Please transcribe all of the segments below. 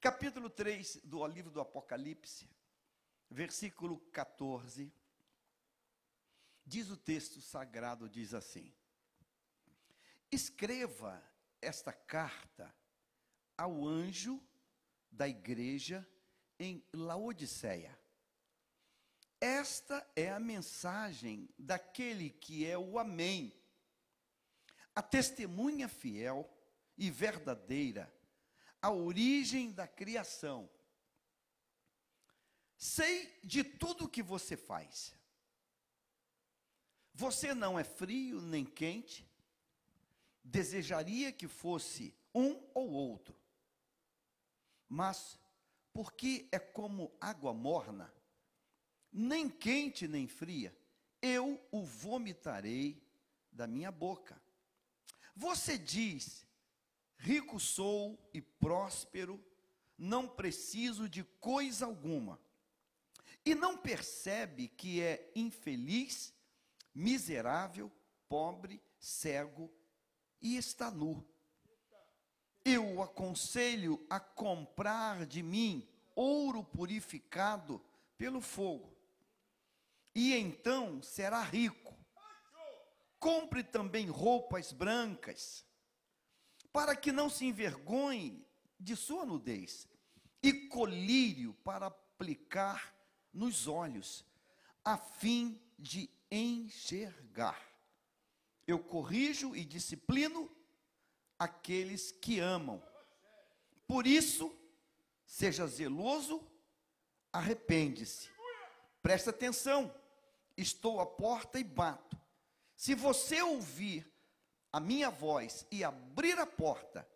Capítulo 3 do livro do Apocalipse, versículo 14. Diz o texto sagrado diz assim: Escreva esta carta ao anjo da igreja em Laodiceia. Esta é a mensagem daquele que é o Amém, a testemunha fiel e verdadeira, a origem da criação. Sei de tudo que você faz. Você não é frio nem quente, desejaria que fosse um ou outro. Mas, porque é como água morna, nem quente nem fria, eu o vomitarei da minha boca. Você diz: rico sou e próspero, não preciso de coisa alguma. E não percebe que é infeliz, miserável, pobre, cego e está nu. Eu o aconselho a comprar de mim ouro purificado pelo fogo, e então será rico. Compre também roupas brancas, para que não se envergonhe de sua nudez, e colírio para aplicar nos olhos, a fim de enxergar. Eu corrijo e disciplino aqueles que amam. Por isso, seja zeloso, arrepende-se. Presta atenção, estou à porta e bato. Se você ouvir a minha voz e abrir a porta,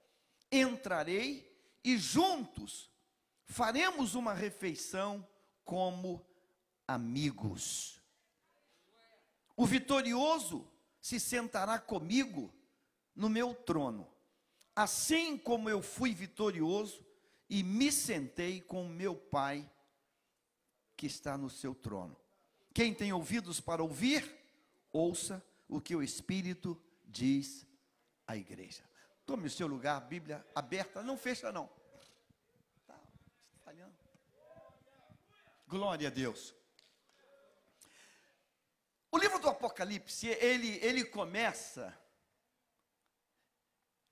entrarei e juntos faremos uma refeição como amigos. O vitorioso se sentará comigo no meu trono, assim como eu fui vitorioso e me sentei com meu Pai que está no seu trono. Quem tem ouvidos para ouvir, ouça o que o Espírito diz à igreja. Tome o seu lugar, Bíblia aberta, não fecha não. Tá falhando. Glória a Deus. O livro do Apocalipse, ele, ele começa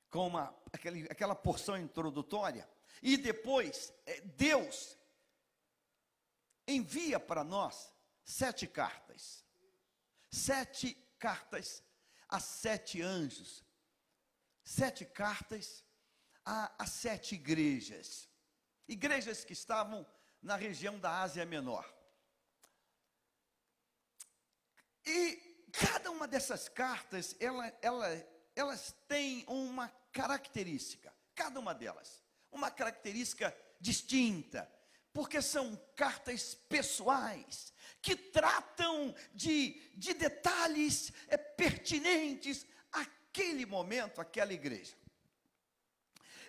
com uma, aquele, aquela porção introdutória, e depois é, Deus envia para nós sete cartas. Sete cartas a sete anjos. Sete cartas a, a sete igrejas. Igrejas que estavam na região da Ásia Menor. E cada uma dessas cartas, ela, ela, elas têm uma característica, cada uma delas, uma característica distinta, porque são cartas pessoais, que tratam de, de detalhes é, pertinentes àquele momento, àquela igreja.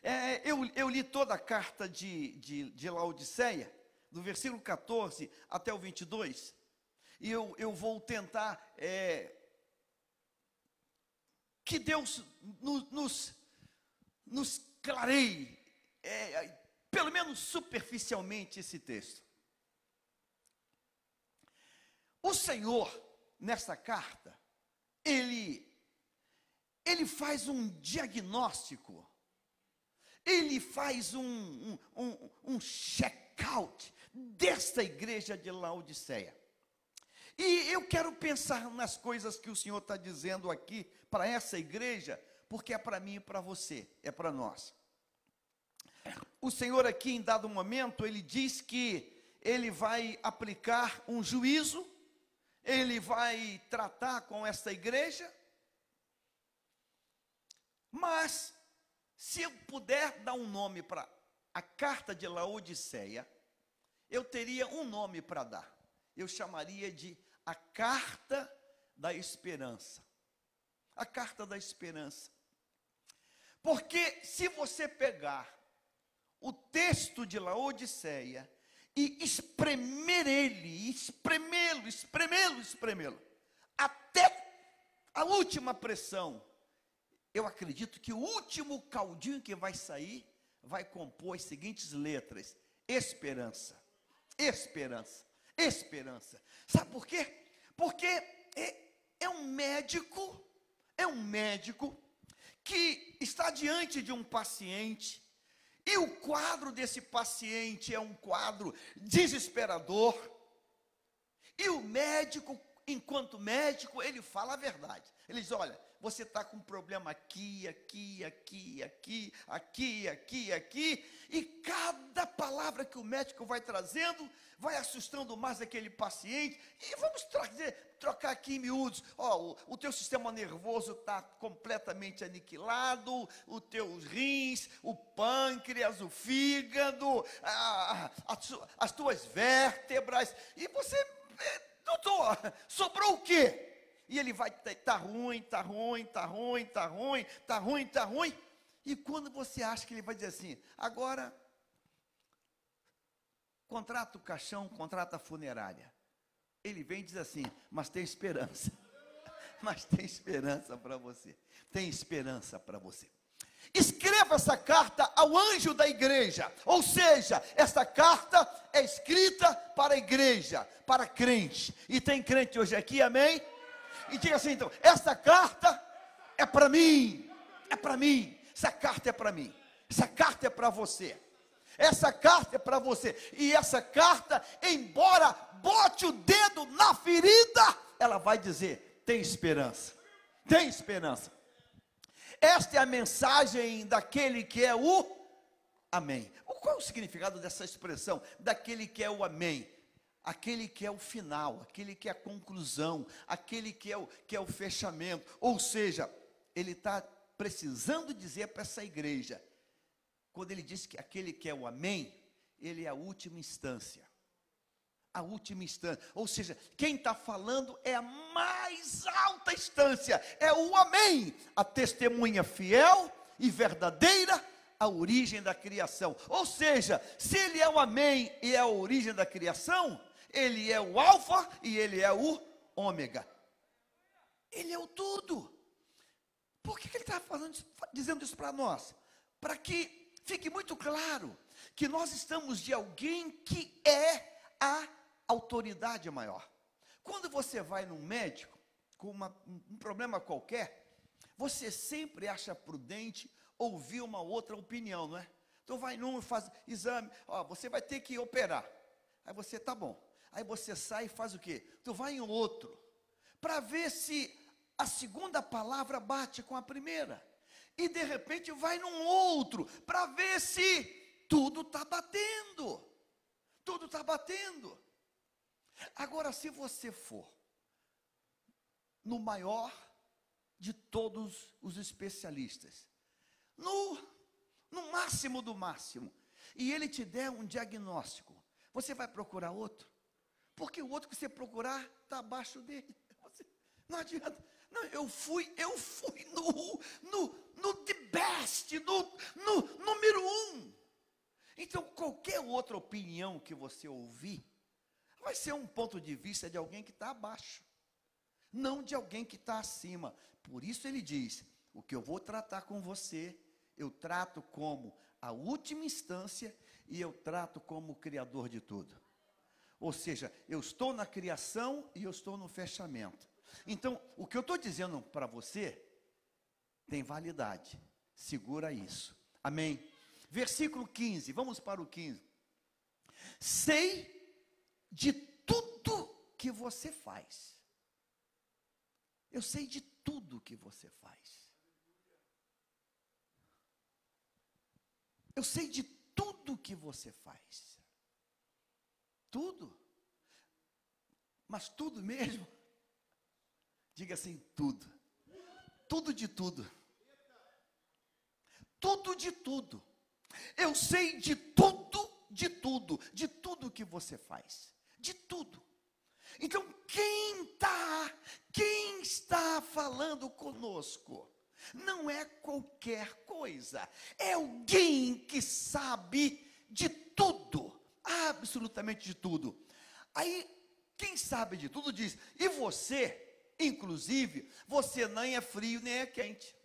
É, eu, eu, li toda a carta de, de, de Laodiceia, do versículo 14 até o 22, e eu, eu vou tentar é, que Deus nos, nos, nos clareie, é, pelo menos superficialmente, esse texto. O Senhor, nessa carta, ele, ele faz um diagnóstico, ele faz um, um, um, um check-out desta igreja de Laodiceia. E eu quero pensar nas coisas que o Senhor está dizendo aqui para essa igreja, porque é para mim e para você, é para nós. O Senhor aqui, em dado momento, ele diz que ele vai aplicar um juízo, ele vai tratar com esta igreja, mas, se eu puder dar um nome para a carta de Laodiceia, eu teria um nome para dar eu chamaria de a carta da esperança. A carta da esperança. Porque se você pegar o texto de Laodiceia e espremer ele, espremê-lo, espremê-lo, espremê-lo, até a última pressão, eu acredito que o último caldinho que vai sair vai compor as seguintes letras: esperança, esperança, esperança. Sabe por quê? Porque é, é um médico, é um médico que está diante de um paciente e o quadro desse paciente é um quadro desesperador. E o médico, enquanto médico, ele fala a verdade. Ele diz: olha, você está com um problema aqui, aqui, aqui, aqui, aqui, aqui, aqui, e cada palavra que o médico vai trazendo vai assustando mais aquele paciente, e vamos trazer, trocar aqui em miúdos, ó, o, o teu sistema nervoso está completamente aniquilado, os teus rins, o pâncreas, o fígado, a, a, as tuas vértebras, e você, eh, doutor, sobrou o quê? E ele vai, tá ruim, tá ruim, tá ruim, tá ruim, tá ruim, tá ruim. E quando você acha que ele vai dizer assim, agora contrata o caixão, contrata a funerária. Ele vem e diz assim, mas tem esperança. Mas tem esperança para você. Tem esperança para você. Escreva essa carta ao anjo da igreja. Ou seja, essa carta é escrita para a igreja, para crente. E tem crente hoje aqui, amém? E diga assim então: essa carta é para mim, é para mim, essa carta é para mim, essa carta é para você. Essa carta é para você. E essa carta, embora bote o dedo na ferida, ela vai dizer: tem esperança. Tem esperança. Esta é a mensagem daquele que é o Amém. Qual é o significado dessa expressão? Daquele que é o Amém aquele que é o final, aquele que é a conclusão, aquele que é o, que é o fechamento. Ou seja, ele está precisando dizer para essa igreja, quando ele diz que aquele que é o amém, ele é a última instância. A última instância, ou seja, quem está falando é a mais alta instância, é o Amém, a testemunha fiel e verdadeira a origem da criação. Ou seja, se ele é o Amém e é a origem da criação, ele é o Alfa e ele é o Ômega. Ele é o tudo. Por que, que ele está dizendo isso para nós? Para que fique muito claro que nós estamos de alguém que é a autoridade maior. Quando você vai num médico com uma, um problema qualquer, você sempre acha prudente ouvir uma outra opinião, não é? Então vai num faz exame, ó, você vai ter que operar. Aí você, tá bom. Aí você sai e faz o quê? Tu vai em outro, para ver se a segunda palavra bate com a primeira. E de repente vai num outro, para ver se tudo está batendo. Tudo está batendo. Agora, se você for no maior de todos os especialistas, no, no máximo do máximo, e ele te der um diagnóstico, você vai procurar outro? Porque o outro que você procurar está abaixo dele. Não adianta. Não, eu fui, eu fui no, no, no the best, no, no número um. Então, qualquer outra opinião que você ouvir, vai ser um ponto de vista de alguém que está abaixo, não de alguém que está acima. Por isso ele diz: o que eu vou tratar com você, eu trato como a última instância e eu trato como o Criador de tudo. Ou seja, eu estou na criação e eu estou no fechamento. Então, o que eu estou dizendo para você tem validade. Segura isso. Amém? Versículo 15, vamos para o 15. Sei de tudo que você faz. Eu sei de tudo que você faz. Eu sei de tudo que você faz. Tudo. Mas tudo mesmo? Diga assim: tudo. Tudo de tudo. Tudo de tudo. Eu sei de tudo, de tudo, de tudo que você faz. De tudo. Então, quem está, quem está falando conosco? Não é qualquer coisa, é alguém que sabe de tudo absolutamente de tudo. Aí, quem sabe de tudo diz, e você, inclusive, você nem é frio nem é quente.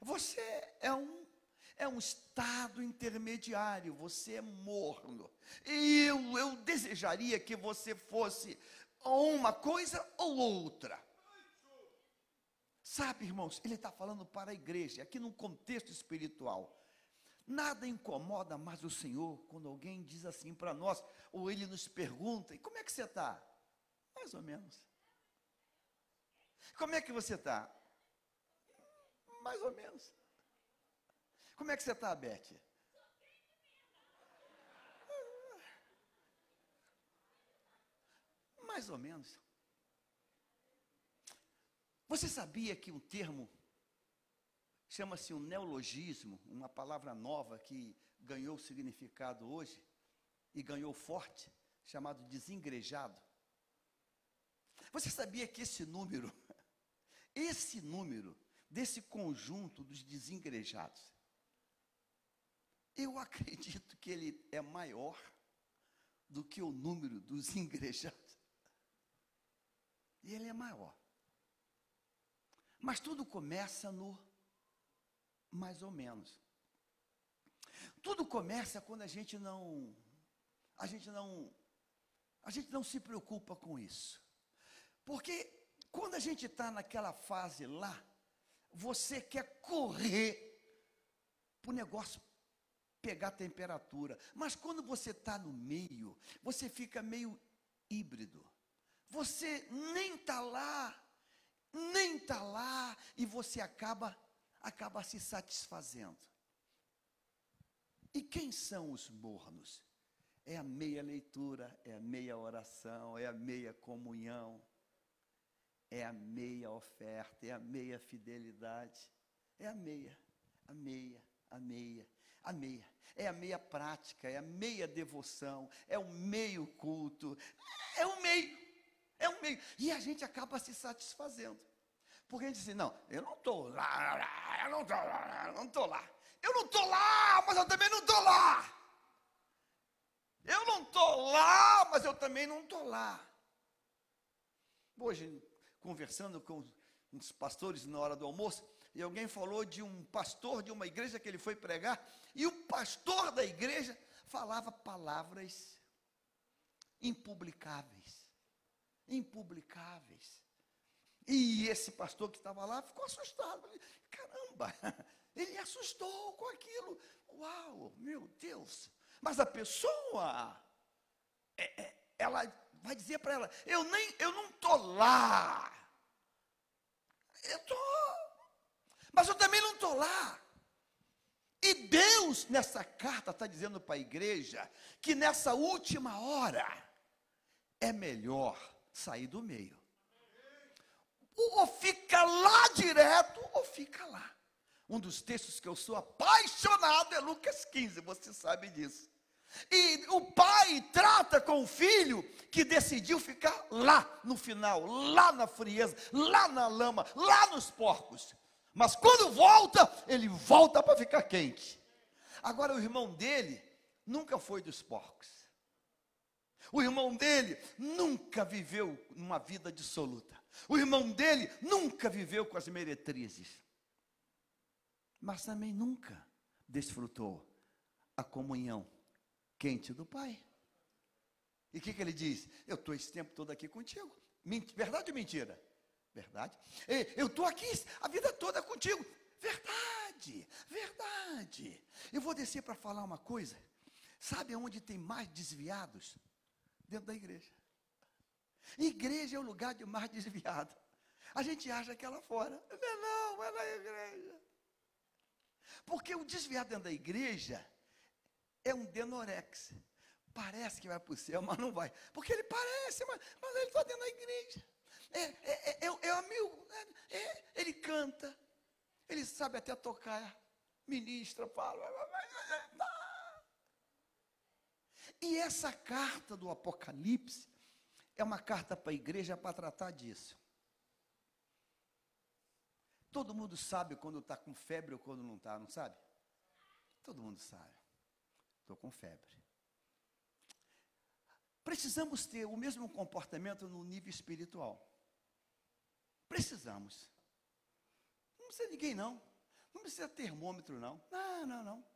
Você é um é um estado intermediário, você é morno. E eu, eu desejaria que você fosse uma coisa ou outra. Sabe, irmãos, ele está falando para a igreja, aqui num contexto espiritual. Nada incomoda mais o Senhor quando alguém diz assim para nós, ou ele nos pergunta: e como é que você está? Mais ou menos. Como é que você está? Mais ou menos. Como é que você está, Beth? Mais ou menos. Você sabia que um termo chama-se um neologismo, uma palavra nova que ganhou significado hoje e ganhou forte, chamado desengrejado? Você sabia que esse número, esse número desse conjunto dos desengrejados, eu acredito que ele é maior do que o número dos ingrejados. E ele é maior. Mas tudo começa no mais ou menos. Tudo começa quando a gente não a gente não a gente não se preocupa com isso. Porque quando a gente está naquela fase lá, você quer correr para o negócio pegar temperatura. Mas quando você está no meio, você fica meio híbrido. Você nem está lá, nem está lá, e você acaba, acaba se satisfazendo. E quem são os mornos? É a meia leitura, é a meia oração, é a meia comunhão, é a meia oferta, é a meia fidelidade, é a meia, a meia, a meia a meia. É a meia prática, é a meia devoção, é o meio culto, é o meio, é o meio. E a gente acaba se satisfazendo. Porque a gente diz assim, não, eu não estou lá, eu não estou lá, eu não estou lá. Eu não estou lá, mas eu também não estou lá. Eu não estou lá, mas eu também não estou lá. Hoje, conversando com uns pastores na hora do almoço, e alguém falou de um pastor de uma igreja que ele foi pregar, e o pastor da igreja falava palavras impublicáveis. Impublicáveis. E esse pastor que estava lá ficou assustado. Caramba, ele assustou com aquilo. Uau, meu Deus. Mas a pessoa, é, é, ela vai dizer para ela: eu nem, eu não estou lá. Eu estou mas eu também não estou lá. E Deus, nessa carta, está dizendo para a igreja que nessa última hora é melhor sair do meio. Ou fica lá direto, ou fica lá. Um dos textos que eu sou apaixonado é Lucas 15, você sabe disso. E o pai trata com o filho que decidiu ficar lá no final, lá na frieza, lá na lama, lá nos porcos. Mas quando volta, ele volta para ficar quente. Agora, o irmão dele nunca foi dos porcos. O irmão dele nunca viveu uma vida dissoluta. O irmão dele nunca viveu com as meretrizes. Mas também nunca desfrutou a comunhão quente do Pai. E o que, que ele diz? Eu estou esse tempo todo aqui contigo. Verdade ou mentira? Verdade? Eu estou aqui a vida toda contigo. Verdade, verdade. Eu vou descer para falar uma coisa. Sabe onde tem mais desviados? Dentro da igreja. Igreja é o lugar de mais desviado. A gente acha que é lá fora. Não é não, é na igreja. Porque o desviado dentro da igreja é um denorex. Parece que vai para o céu, mas não vai. Porque ele parece, mas, mas ele está dentro da igreja. É, é, é, é, é amigo, é, é, ele canta, ele sabe até tocar, ministra, fala. E essa carta do Apocalipse é uma carta para a igreja para tratar disso. Todo mundo sabe quando está com febre ou quando não está, não sabe? Todo mundo sabe. Estou com febre. Precisamos ter o mesmo comportamento no nível espiritual. Precisamos. Não precisa ninguém, não. Não precisa termômetro, não. Não, não, não.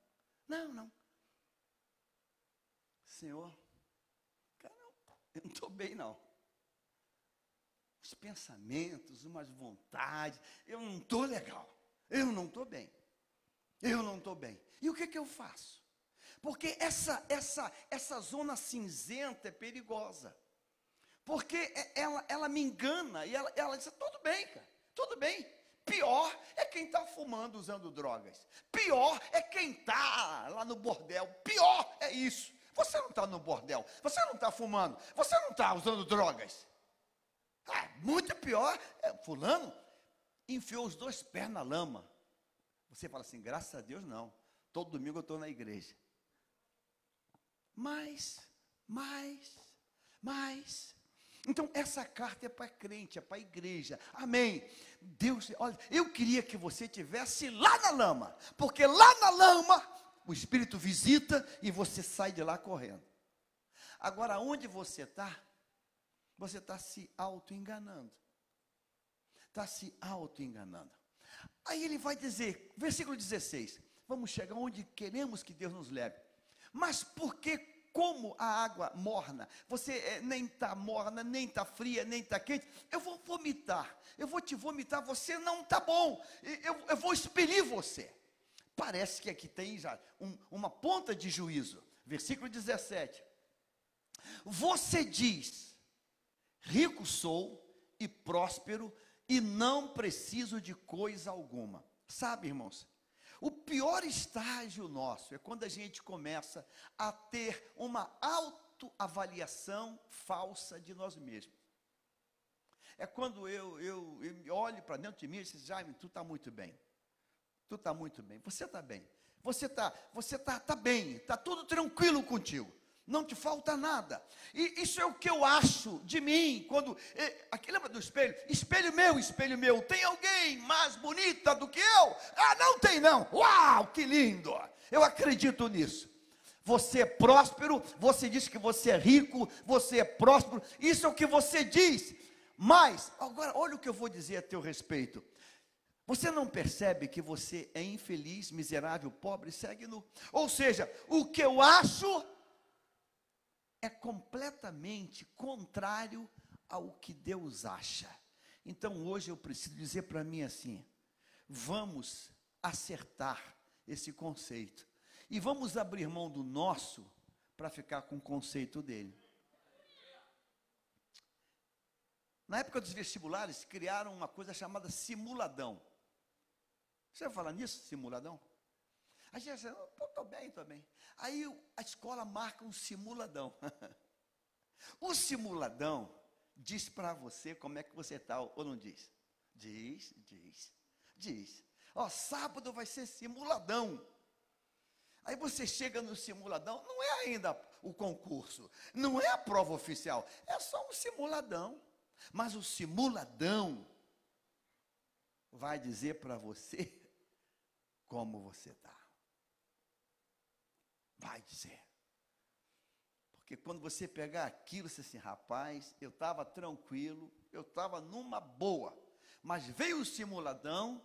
Não, não. Senhor, eu não estou bem, não. Os pensamentos, umas vontades, eu não estou legal. Eu não estou bem. Eu não estou bem. E o que, que eu faço? Porque essa, essa, essa zona cinzenta é perigosa. Porque é, ela, ela me engana e ela, ela diz: tudo bem, cara, tudo bem. Pior é quem está fumando, usando drogas. Pior é quem está lá no bordel. Pior é isso. Você não está no bordel, você não está fumando, você não está usando drogas. Ah, muito pior, é, fulano enfiou os dois pés na lama. Você fala assim, graças a Deus não. Todo domingo eu estou na igreja. Mas, mas, mas. Então, essa carta é para crente, é para igreja. Amém. Deus, olha, eu queria que você tivesse lá na lama, porque lá na lama o Espírito visita e você sai de lá correndo. Agora, onde você está, você está se auto-enganando. Está se auto-enganando. Aí ele vai dizer, versículo 16: vamos chegar onde queremos que Deus nos leve. Mas porque, como a água morna, você é, nem está morna, nem está fria, nem está quente, eu vou vomitar, eu vou te vomitar, você não está bom, eu, eu vou expelir você. Parece que aqui tem já um, uma ponta de juízo. Versículo 17. Você diz: rico sou e próspero e não preciso de coisa alguma. Sabe, irmãos, o pior estágio nosso é quando a gente começa a ter uma autoavaliação falsa de nós mesmos. É quando eu, eu, eu olho para dentro de mim e digo, Jaime, tu está muito bem. Tu está muito bem. Você está bem. Você está, você está, tá bem. Está tudo tranquilo contigo. Não te falta nada. E isso é o que eu acho de mim. Quando. Aqui lembra do espelho? Espelho meu, espelho meu. Tem alguém mais bonita do que eu? Ah, não tem não. Uau, que lindo. Eu acredito nisso. Você é próspero, você diz que você é rico, você é próspero, isso é o que você diz. Mas, agora, olha o que eu vou dizer a teu respeito. Você não percebe que você é infeliz, miserável, pobre, segue. Ou seja, o que eu acho é completamente contrário ao que Deus acha. Então hoje eu preciso dizer para mim assim: vamos acertar esse conceito e vamos abrir mão do nosso para ficar com o conceito dele. Na época dos vestibulares, criaram uma coisa chamada simuladão. Você vai falar nisso, simuladão? A gente diz, pô, estou bem, bem. Aí a escola marca um simuladão. o simuladão diz para você como é que você está, ou não diz? Diz, diz, diz. Ó, sábado vai ser simuladão. Aí você chega no simuladão, não é ainda o concurso, não é a prova oficial, é só um simuladão. Mas o simuladão vai dizer para você como você está. Vai dizer. Porque quando você pegar aquilo, você assim, rapaz, eu estava tranquilo, eu estava numa boa, mas veio o simuladão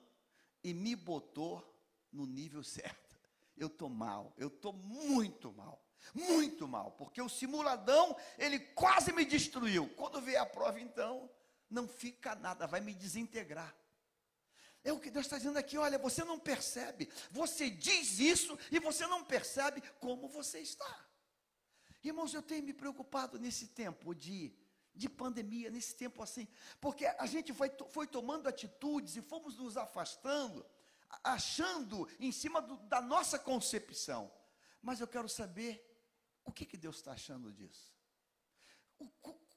e me botou no nível certo. Eu estou mal, eu estou muito mal, muito mal, porque o simuladão, ele quase me destruiu. Quando vier a prova, então, não fica nada, vai me desintegrar. É o que Deus está dizendo aqui, olha, você não percebe, você diz isso e você não percebe como você está. Irmãos, eu tenho me preocupado nesse tempo de, de pandemia, nesse tempo assim, porque a gente foi, foi tomando atitudes e fomos nos afastando, achando em cima do, da nossa concepção. Mas eu quero saber o que, que Deus está achando disso. O,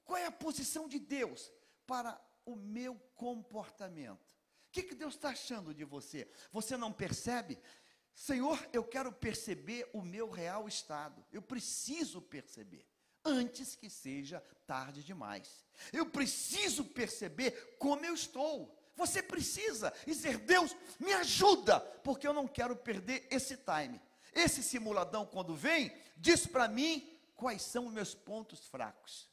qual é a posição de Deus para o meu comportamento? O que, que Deus está achando de você? Você não percebe? Senhor, eu quero perceber o meu real estado. Eu preciso perceber antes que seja tarde demais. Eu preciso perceber como eu estou. Você precisa dizer: Deus, me ajuda, porque eu não quero perder esse time. Esse simuladão, quando vem, diz para mim quais são os meus pontos fracos.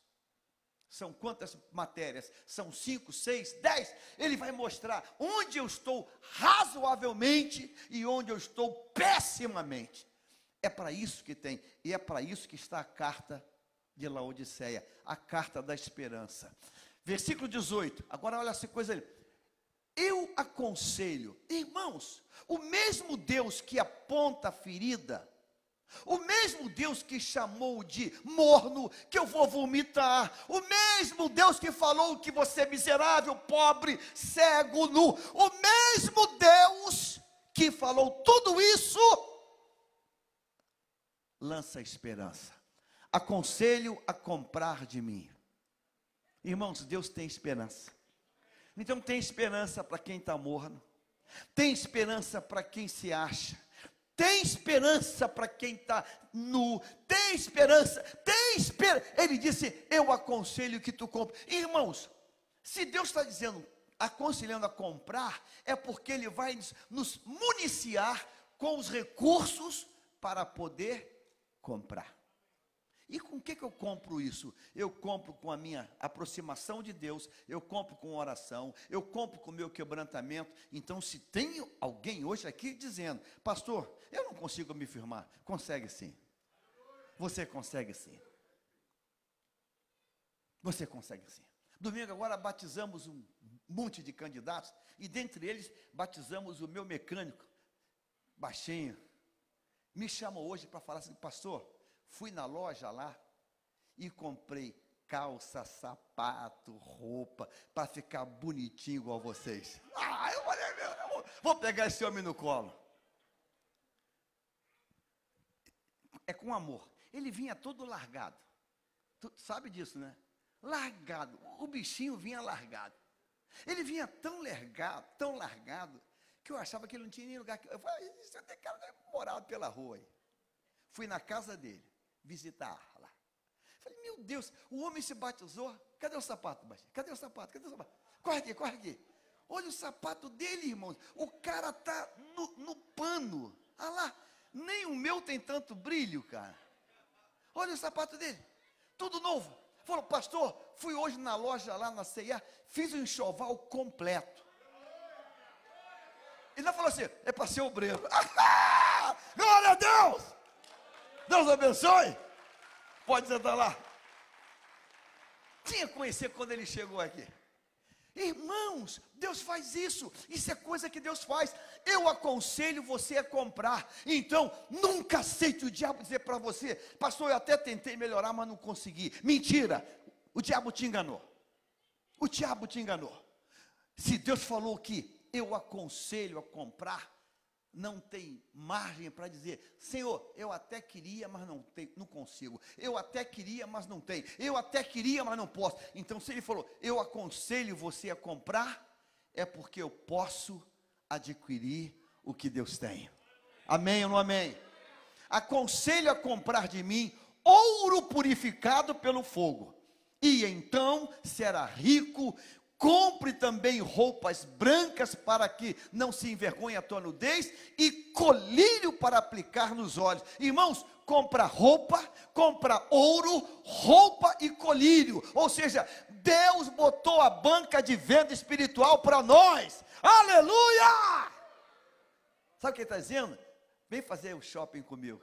São quantas matérias? São cinco, seis, dez. Ele vai mostrar onde eu estou razoavelmente e onde eu estou pessimamente. É para isso que tem, e é para isso que está a carta de Laodiceia, a carta da esperança. Versículo 18. Agora olha essa coisa ali. Eu aconselho, irmãos, o mesmo Deus que aponta a ferida, o mesmo Deus que chamou de morno, que eu vou vomitar, o mesmo Deus que falou que você é miserável, pobre, cego, nu, o mesmo Deus que falou tudo isso, lança esperança. Aconselho a comprar de mim. Irmãos, Deus tem esperança. Então tem esperança para quem está morno, tem esperança para quem se acha, tem esperança para quem está nu, tem esperança, tem esperança. Ele disse: Eu aconselho que tu compre. Irmãos, se Deus está dizendo, aconselhando a comprar, é porque Ele vai nos municiar com os recursos para poder comprar. E com que, que eu compro isso? Eu compro com a minha aproximação de Deus, eu compro com oração, eu compro com o meu quebrantamento. Então, se tem alguém hoje aqui dizendo, pastor, eu não consigo me firmar, consegue sim. Você consegue sim. Você consegue sim. Domingo agora batizamos um monte de candidatos, e dentre eles batizamos o meu mecânico, baixinho. Me chamou hoje para falar assim, pastor Fui na loja lá e comprei calça, sapato, roupa, para ficar bonitinho igual vocês. Ah, eu falei, meu, eu vou pegar esse homem no colo. É com amor. Ele vinha todo largado. Tu sabe disso, né? Largado. O bichinho vinha largado. Ele vinha tão largado, tão largado, que eu achava que ele não tinha nem lugar. Eu falei, isso tem cara morado pela rua aí. Fui na casa dele visitar lá. Falei, meu Deus, o homem se batizou. Cadê o sapato, baixinho? Cadê o sapato? Cadê o sapato? Corre aqui, corre aqui. Olha o sapato dele, irmãos. O cara está no, no pano. Ah lá, nem o meu tem tanto brilho, cara. Olha o sapato dele. Tudo novo. Falou, pastor, fui hoje na loja lá na ceia, fiz um enxoval completo. Ele falou assim, é para ser obreiro. Glória a Deus! Deus abençoe. Pode sentar lá. Tinha que conhecer quando ele chegou aqui. Irmãos, Deus faz isso. Isso é coisa que Deus faz. Eu aconselho você a comprar. Então, nunca aceite o diabo dizer para você, pastor, eu até tentei melhorar, mas não consegui. Mentira. O diabo te enganou. O diabo te enganou. Se Deus falou que eu aconselho a comprar, não tem margem para dizer, Senhor, eu até queria, mas não, tem, não consigo. Eu até queria, mas não tem. Eu até queria, mas não posso. Então, se ele falou, eu aconselho você a comprar, é porque eu posso adquirir o que Deus tem. Amém ou não amém? Aconselho a comprar de mim ouro purificado pelo fogo, e então será rico, Compre também roupas brancas para que não se envergonhe a tua nudez e colírio para aplicar nos olhos. Irmãos, compra roupa, compra ouro, roupa e colírio. Ou seja, Deus botou a banca de venda espiritual para nós. Aleluia! Sabe o que ele está dizendo? Vem fazer o shopping comigo.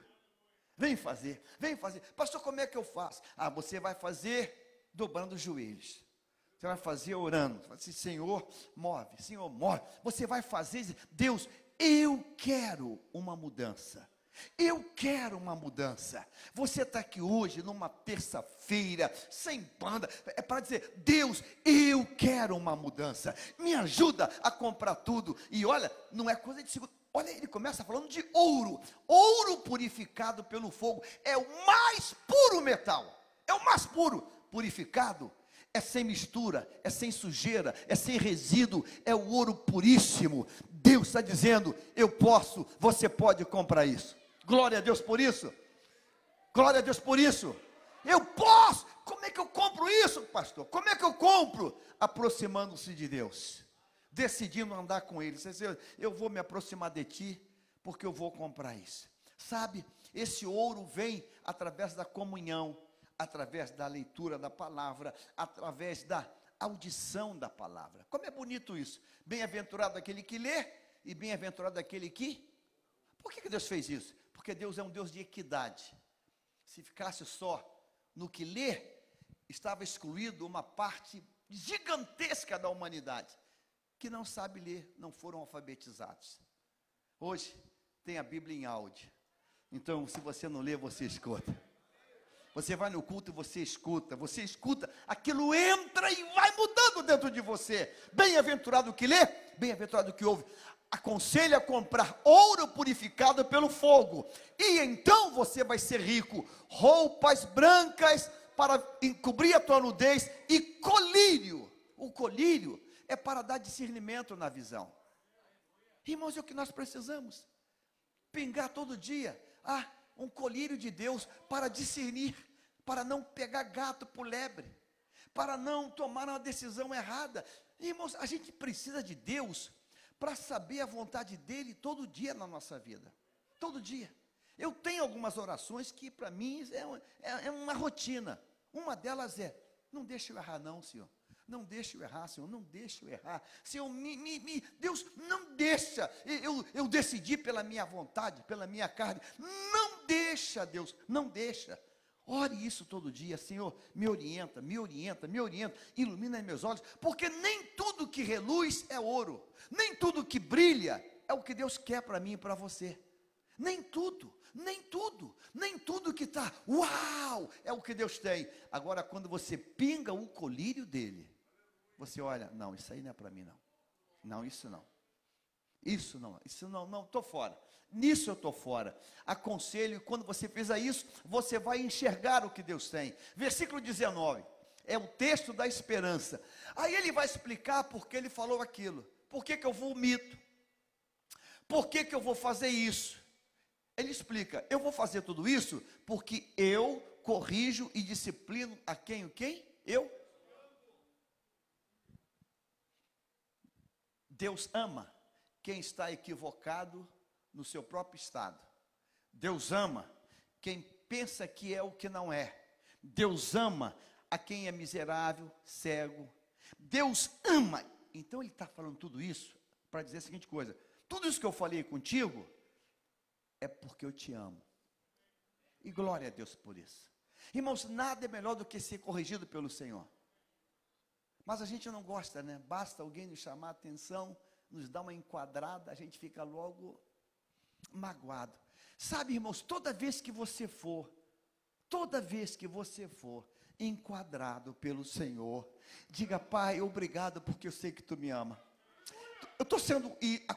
Vem fazer, vem fazer. Pastor, como é que eu faço? Ah, você vai fazer dobrando os joelhos. Você vai fazer orando. Você vai dizer, Senhor, move. Senhor, move. Você vai fazer, Deus, eu quero uma mudança. Eu quero uma mudança. Você está aqui hoje, numa terça-feira, sem banda, é para dizer: Deus, eu quero uma mudança. Me ajuda a comprar tudo. E olha, não é coisa de segundo. Olha, ele começa falando de ouro. Ouro purificado pelo fogo é o mais puro metal. É o mais puro. Purificado é sem mistura, é sem sujeira, é sem resíduo, é o ouro puríssimo. Deus está dizendo: eu posso, você pode comprar isso. Glória a Deus por isso. Glória a Deus por isso. Eu posso. Como é que eu compro isso, pastor? Como é que eu compro? Aproximando-se de Deus, decidindo andar com Ele. Eu vou me aproximar de Ti, porque eu vou comprar isso. Sabe, esse ouro vem através da comunhão através da leitura da palavra, através da audição da palavra. Como é bonito isso. Bem-aventurado aquele que lê e bem-aventurado aquele que. Por que, que Deus fez isso? Porque Deus é um Deus de equidade. Se ficasse só no que lê, estava excluído uma parte gigantesca da humanidade que não sabe ler, não foram alfabetizados. Hoje tem a Bíblia em áudio. Então, se você não lê, você escuta. Você vai no culto e você escuta, você escuta, aquilo entra e vai mudando dentro de você. Bem-aventurado que lê, bem-aventurado que ouve. Aconselha a comprar ouro purificado pelo fogo, e então você vai ser rico. Roupas brancas para encobrir a tua nudez e colírio. O colírio é para dar discernimento na visão. Irmãos, é o que nós precisamos. Pingar todo dia. Ah, um colírio de Deus para discernir, para não pegar gato por lebre, para não tomar uma decisão errada. Irmãos, a gente precisa de Deus para saber a vontade dele todo dia na nossa vida. Todo dia. Eu tenho algumas orações que para mim é uma, é, é uma rotina. Uma delas é: não deixe eu errar, não, Senhor. Não deixe eu errar, Senhor, não deixe eu errar. Senhor, me, me, me, Deus, não deixa eu, eu decidir pela minha vontade, pela minha carne. Não deixa, Deus, não deixa. Ore isso todo dia, Senhor, me orienta, me orienta, me orienta, ilumina meus olhos, porque nem tudo que reluz é ouro, nem tudo que brilha é o que Deus quer para mim e para você. Nem tudo, nem tudo, nem tudo que está, uau, é o que Deus tem. Agora, quando você pinga o colírio dele, você olha, não, isso aí não é para mim, não. Não, isso não. Isso não, isso não, não, estou fora. Nisso eu estou fora. Aconselho, quando você fizer isso, você vai enxergar o que Deus tem. Versículo 19, é o texto da esperança. Aí ele vai explicar por que ele falou aquilo. Por que, que eu vomito? Por que, que eu vou fazer isso? Ele explica, eu vou fazer tudo isso porque eu corrijo e disciplino a quem o quem? Eu Deus ama quem está equivocado no seu próprio estado. Deus ama quem pensa que é o que não é. Deus ama a quem é miserável, cego. Deus ama. Então ele está falando tudo isso para dizer a seguinte coisa: tudo isso que eu falei contigo é porque eu te amo. E glória a Deus por isso. Irmãos, nada é melhor do que ser corrigido pelo Senhor. Mas a gente não gosta, né? Basta alguém nos chamar a atenção, nos dar uma enquadrada, a gente fica logo magoado. Sabe, irmãos, toda vez que você for, toda vez que você for enquadrado pelo Senhor, diga, Pai, obrigado porque eu sei que tu me ama. Eu estou sendo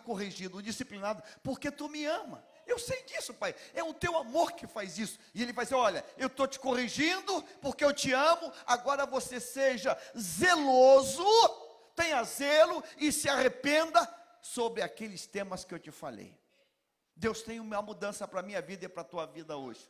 corrigido, disciplinado, porque tu me ama. Eu sei disso, Pai. É o teu amor que faz isso. E ele vai dizer: Olha, eu estou te corrigindo porque eu te amo. Agora você seja zeloso, tenha zelo e se arrependa sobre aqueles temas que eu te falei. Deus tem uma mudança para a minha vida e para a tua vida hoje.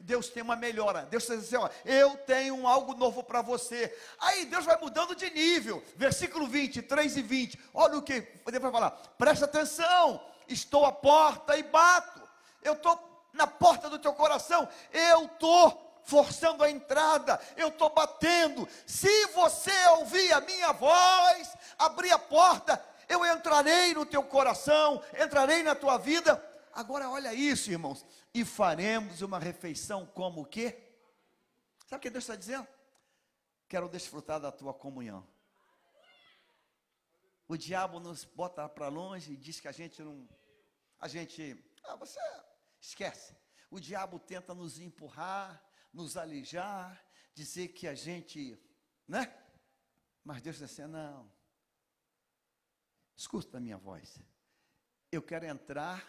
Deus tem uma melhora. Deus está dizendo assim: ó, eu tenho algo novo para você. Aí Deus vai mudando de nível. Versículo 20, 3 e 20. Olha o que Deus vai falar. Presta atenção estou à porta e bato. Eu estou na porta do teu coração. Eu estou forçando a entrada. Eu estou batendo. Se você ouvir a minha voz, abrir a porta, eu entrarei no teu coração, entrarei na tua vida. Agora olha isso, irmãos. E faremos uma refeição como o quê? Sabe o que Deus está dizendo? Quero desfrutar da tua comunhão. O diabo nos bota para longe e diz que a gente não a gente, ah, você esquece. O diabo tenta nos empurrar, nos alijar, dizer que a gente, né? Mas Deus diz assim: não. Escuta a minha voz. Eu quero entrar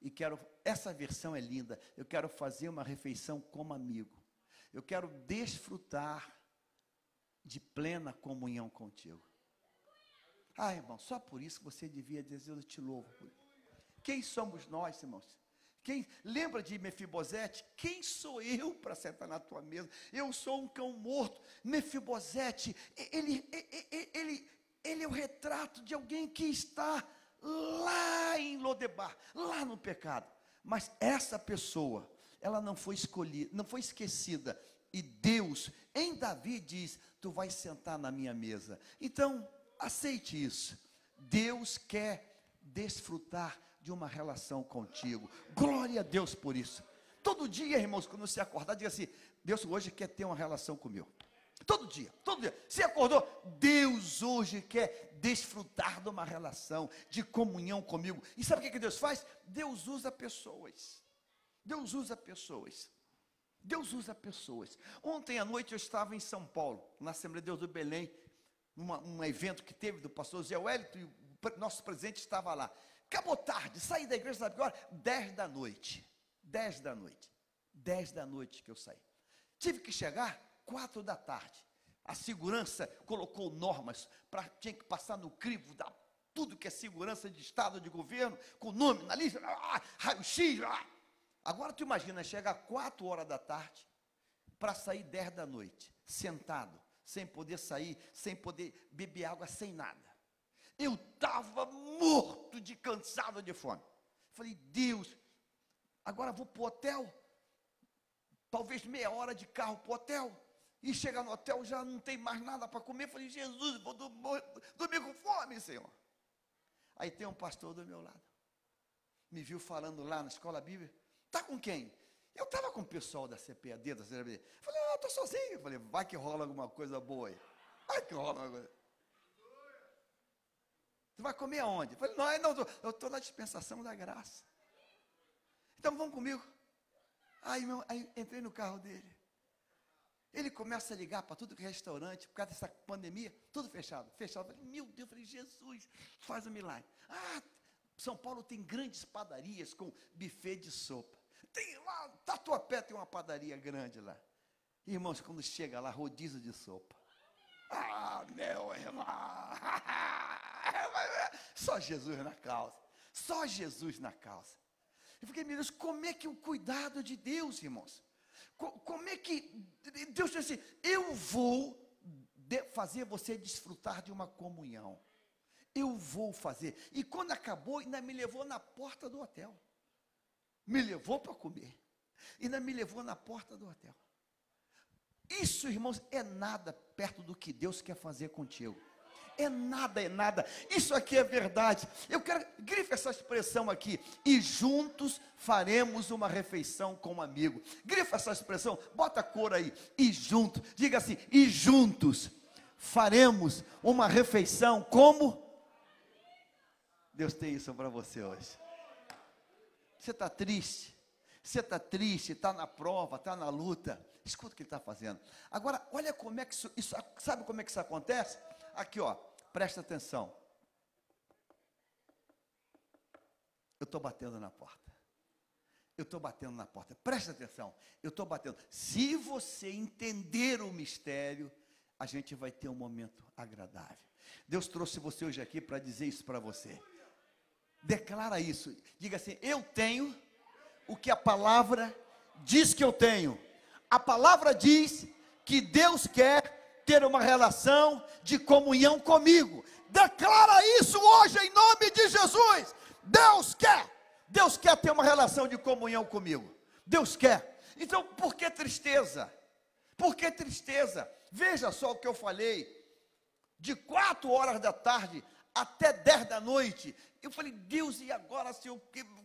e quero. Essa versão é linda. Eu quero fazer uma refeição como amigo. Eu quero desfrutar de plena comunhão contigo. Ah, irmão, só por isso você devia dizer: Eu te louvo. Quem somos nós, irmãos? Quem lembra de Mefibosete? Quem sou eu para sentar na tua mesa? Eu sou um cão morto. Mefibosete, ele, ele, ele, ele é o retrato de alguém que está lá em Lodebar, lá no pecado. Mas essa pessoa, ela não foi escolhida, não foi esquecida. e Deus, em Davi, diz: Tu vais sentar na minha mesa. Então, aceite isso. Deus quer desfrutar de uma relação contigo. Glória a Deus por isso. Todo dia, irmãos, quando você acordar, diga assim: Deus hoje quer ter uma relação comigo. Todo dia, todo dia. Você acordou, Deus hoje quer desfrutar de uma relação, de comunhão comigo. E sabe o que Deus faz? Deus usa pessoas. Deus usa pessoas. Deus usa pessoas. Ontem à noite eu estava em São Paulo, na Assembleia de Deus do Belém, numa, um evento que teve do pastor Zé Wellington, e o nosso presidente estava lá. Acabou tarde, saí da igreja, sabe agora? 10 da noite. 10 da noite. 10 da noite que eu saí. Tive que chegar quatro da tarde. A segurança colocou normas para tinha que passar no crivo da tudo que é segurança de estado de governo, com nome na lista, ah, raio-x. Ah. Agora tu imagina chegar quatro horas da tarde para sair dez da noite, sentado, sem poder sair, sem poder beber água, sem nada. Eu estava morto de cansado de fome. Falei, Deus, agora vou para o hotel. Talvez meia hora de carro para o hotel e chega no hotel já não tem mais nada para comer. Falei, Jesus, vou dormir com fome, Senhor. Aí tem um pastor do meu lado. Me viu falando lá na escola bíblica. Está com quem? Eu estava com o pessoal da CPAD, da CPAD. Falei, ah, estou sozinho. Falei, vai que rola alguma coisa boa aí. Vai que rola alguma coisa. Você vai comer aonde? Falei, não, não eu estou na dispensação da graça. Então vamos comigo. Aí, meu, aí entrei no carro dele. Ele começa a ligar para tudo que é restaurante, por causa dessa pandemia, tudo fechado, fechado. Eu falei, meu Deus, eu falei, Jesus, faz um milagre. Ah, São Paulo tem grandes padarias com buffet de sopa. Tem lá, Tatuapé tem uma padaria grande lá. Irmãos, quando chega lá, rodízio de sopa. Ah, meu irmão. Só Jesus na causa. Só Jesus na causa. Eu fiquei, meu Deus, como é que o cuidado de Deus, irmãos? Como é que Deus disse assim: Eu vou fazer você desfrutar de uma comunhão. Eu vou fazer. E quando acabou, ainda me levou na porta do hotel. Me levou para comer. Ainda me levou na porta do hotel. Isso, irmãos, é nada perto do que Deus quer fazer contigo. É nada, é nada. Isso aqui é verdade. Eu quero, grife essa expressão aqui. E juntos faremos uma refeição com um amigo. Grife essa expressão, bota a cor aí. E juntos, diga assim: e juntos faremos uma refeição como? Deus tem isso para você hoje. Você está triste? Você está triste, está na prova, está na luta. Escuta o que ele está fazendo. Agora, olha como é que isso, isso, sabe como é que isso acontece? Aqui, ó, presta atenção. Eu estou batendo na porta. Eu estou batendo na porta. Presta atenção. Eu estou batendo. Se você entender o mistério, a gente vai ter um momento agradável. Deus trouxe você hoje aqui para dizer isso para você. Declara isso. Diga assim: Eu tenho o que a palavra diz que eu tenho. A palavra diz que Deus quer ter uma relação de comunhão comigo. Declara isso hoje em nome de Jesus. Deus quer. Deus quer ter uma relação de comunhão comigo. Deus quer. Então, por que tristeza? Por que tristeza? Veja só o que eu falei. De quatro horas da tarde até dez da noite. Eu falei, Deus, e agora se eu.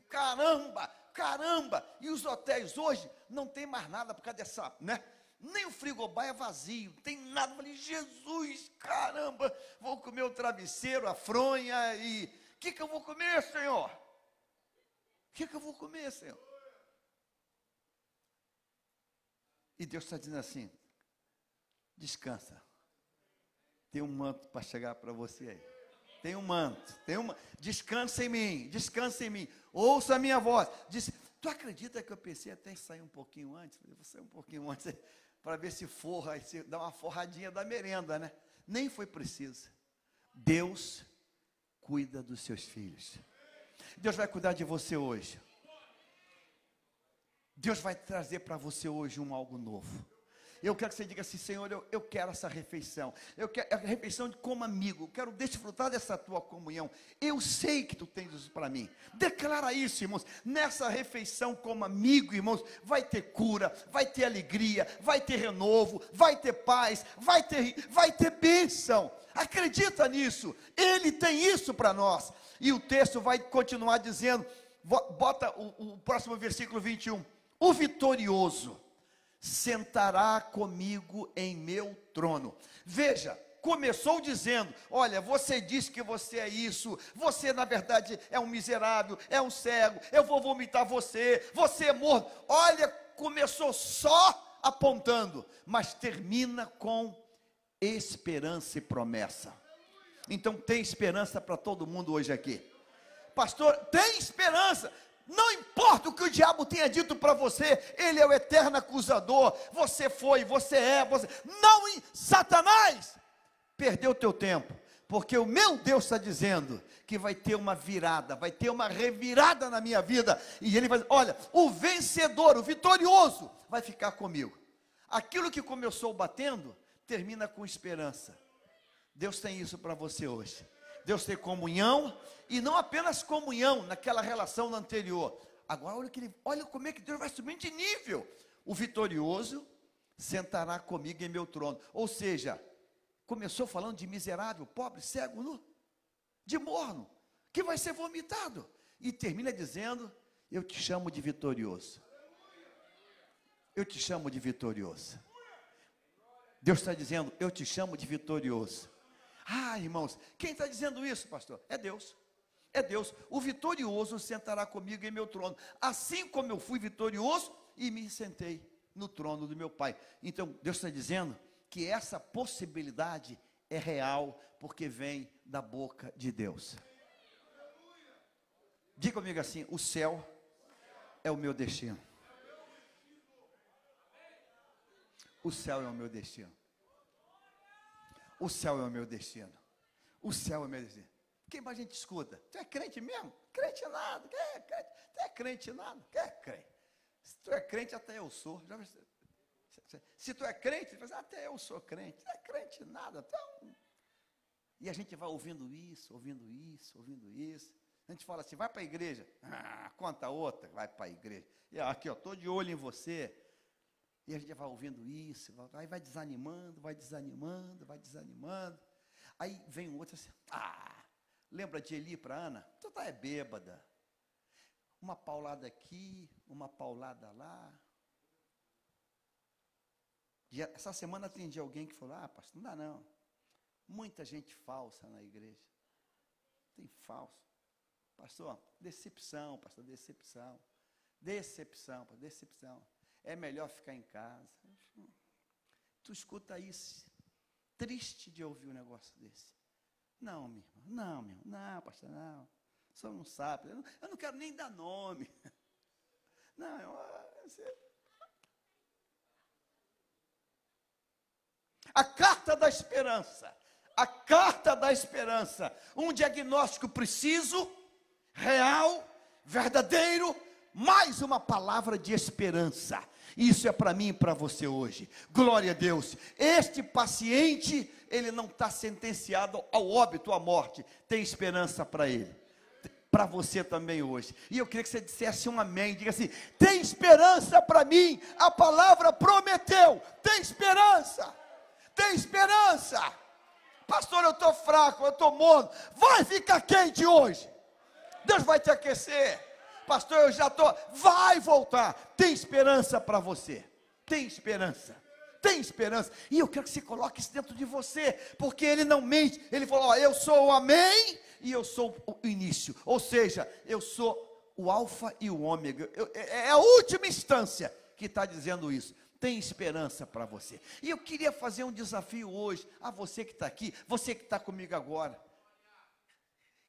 Caramba, caramba. E os hotéis hoje não tem mais nada por causa dessa, né? Nem o frigobar é vazio, não tem nada. Eu falei, Jesus, caramba, vou comer o travesseiro, a fronha e. O que, que eu vou comer, Senhor? O que, que eu vou comer, Senhor? E Deus está dizendo assim: descansa. Tem um manto para chegar para você aí. Tem um manto, tem uma. Descansa em mim, descansa em mim. Ouça a minha voz. Disse, tu acredita que eu pensei até em sair um pouquinho antes? Falei, vou sair um pouquinho antes para ver se forra, se dá uma forradinha da merenda, né? Nem foi preciso. Deus cuida dos seus filhos. Deus vai cuidar de você hoje. Deus vai trazer para você hoje um algo novo. Eu quero que você diga assim, Senhor, eu, eu quero essa refeição. Eu quero a refeição de como amigo. Eu quero desfrutar dessa tua comunhão. Eu sei que tu tens isso para mim. Declara isso, irmãos. Nessa refeição como amigo, irmãos, vai ter cura, vai ter alegria, vai ter renovo, vai ter paz, vai ter, vai ter bênção. Acredita nisso. Ele tem isso para nós. E o texto vai continuar dizendo, bota o, o próximo versículo 21. O vitorioso sentará comigo em meu trono. Veja, começou dizendo: Olha, você diz que você é isso, você na verdade é um miserável, é um cego, eu vou vomitar você, você é morto. Olha, começou só apontando, mas termina com esperança e promessa. Então tem esperança para todo mundo hoje aqui. Pastor, tem esperança. Não importa o que o diabo tenha dito para você, ele é o eterno acusador. Você foi, você é, você. Não, Satanás, perdeu o teu tempo, porque o meu Deus está dizendo que vai ter uma virada, vai ter uma revirada na minha vida, e ele vai, olha, o vencedor, o vitorioso, vai ficar comigo. Aquilo que começou batendo, termina com esperança. Deus tem isso para você hoje. Deus tem comunhão, e não apenas comunhão naquela relação anterior. Agora olha, que ele, olha como é que Deus vai subindo de nível. O vitorioso sentará comigo em meu trono. Ou seja, começou falando de miserável, pobre, cego, nu, de morno, que vai ser vomitado. E termina dizendo: Eu te chamo de vitorioso. Eu te chamo de vitorioso. Deus está dizendo: Eu te chamo de vitorioso. Ah, irmãos, quem está dizendo isso, pastor? É Deus. É Deus. O vitorioso sentará comigo em meu trono, assim como eu fui vitorioso e me sentei no trono do meu Pai. Então, Deus está dizendo que essa possibilidade é real, porque vem da boca de Deus. Diga comigo assim: o céu é o meu destino. O céu é o meu destino. O céu é o meu destino. O céu é o meu destino. Quem mais a gente escuta? Tu é crente mesmo? Crente nada. Quem é crente? Tu é crente nada. Quem é crente? Se tu é crente, até eu sou. Se tu é crente, até eu sou crente. Tu é crente nada. Então, e a gente vai ouvindo isso, ouvindo isso, ouvindo isso. A gente fala assim, vai para a igreja. Ah, conta outra, vai para a igreja. E aqui, estou de olho em você. E a gente vai ouvindo isso, aí vai desanimando, vai desanimando, vai desanimando. Aí vem outro assim, ah, lembra de Eli para Ana? Tu tá é bêbada. Uma paulada aqui, uma paulada lá. E essa semana atendi alguém que falou, ah, pastor, não dá não. Muita gente falsa na igreja. Tem falso. Pastor, decepção, pastor, decepção. Decepção, pastor, decepção é melhor ficar em casa. Tu escuta isso, triste de ouvir um negócio desse. Não, meu irmão, não, meu irmão, não, pastor, não. Só não sabe. Eu não, eu não quero nem dar nome. Não, eu, você... A carta da esperança. A carta da esperança. Um diagnóstico preciso, real, verdadeiro, mais uma palavra de esperança. Isso é para mim e para você hoje. Glória a Deus. Este paciente, ele não está sentenciado ao óbito, à morte. Tem esperança para ele. Para você também hoje. E eu queria que você dissesse um amém. Diga assim: tem esperança para mim. A palavra prometeu. Tem esperança. Tem esperança. Pastor, eu estou fraco, eu estou morto. Vai ficar quente hoje. Deus vai te aquecer pastor, eu já estou. Vai voltar. Tem esperança para você. Tem esperança. Tem esperança. E eu quero que você coloque isso dentro de você, porque ele não mente. Ele falou: ó, eu sou o Amém e eu sou o início. Ou seja, eu sou o Alfa e o Ômega. Eu, é, é a última instância que está dizendo isso tem esperança para você. E eu queria fazer um desafio hoje a você que está aqui, você que está comigo agora.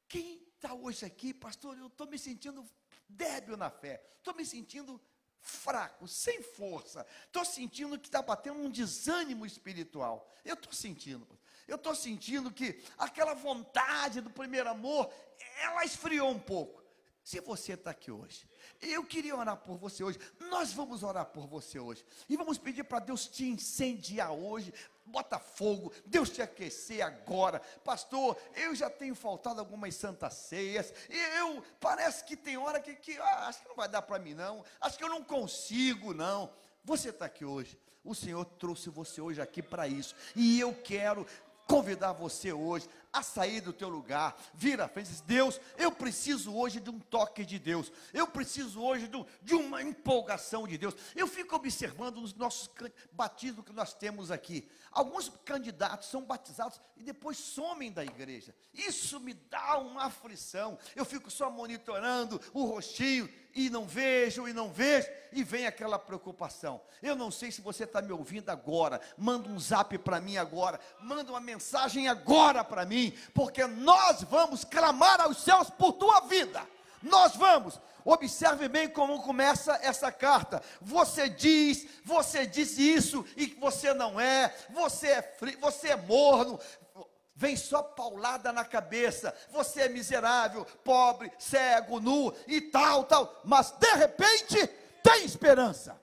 Quem está hoje aqui, pastor, eu estou me sentindo débil na fé, estou me sentindo fraco, sem força, estou sentindo que está batendo um desânimo espiritual. Eu estou sentindo, eu estou sentindo que aquela vontade do primeiro amor, ela esfriou um pouco. Se você está aqui hoje, eu queria orar por você hoje. Nós vamos orar por você hoje. E vamos pedir para Deus te incendiar hoje. Bota fogo, Deus te aquecer agora. Pastor, eu já tenho faltado algumas santas ceias. Eu, parece que tem hora que, que ah, acho que não vai dar para mim, não. Acho que eu não consigo, não. Você está aqui hoje. O Senhor trouxe você hoje aqui para isso. E eu quero convidar você hoje a sair do teu lugar, vir à frente e dizer, Deus, eu preciso hoje de um toque de Deus, eu preciso hoje de, de uma empolgação de Deus. Eu fico observando os nossos batismos que nós temos aqui. Alguns candidatos são batizados e depois somem da igreja. Isso me dá uma aflição. Eu fico só monitorando o rostinho e não vejo, e não vejo, e vem aquela preocupação. Eu não sei se você está me ouvindo agora, manda um zap para mim agora, manda uma mensagem agora para mim, porque nós vamos clamar aos céus por tua vida. Nós vamos. Observe bem como começa essa carta. Você diz, você disse isso e você não é, você é frio, você é morno, vem só paulada na cabeça. Você é miserável, pobre, cego, nu e tal, tal. Mas de repente tem esperança.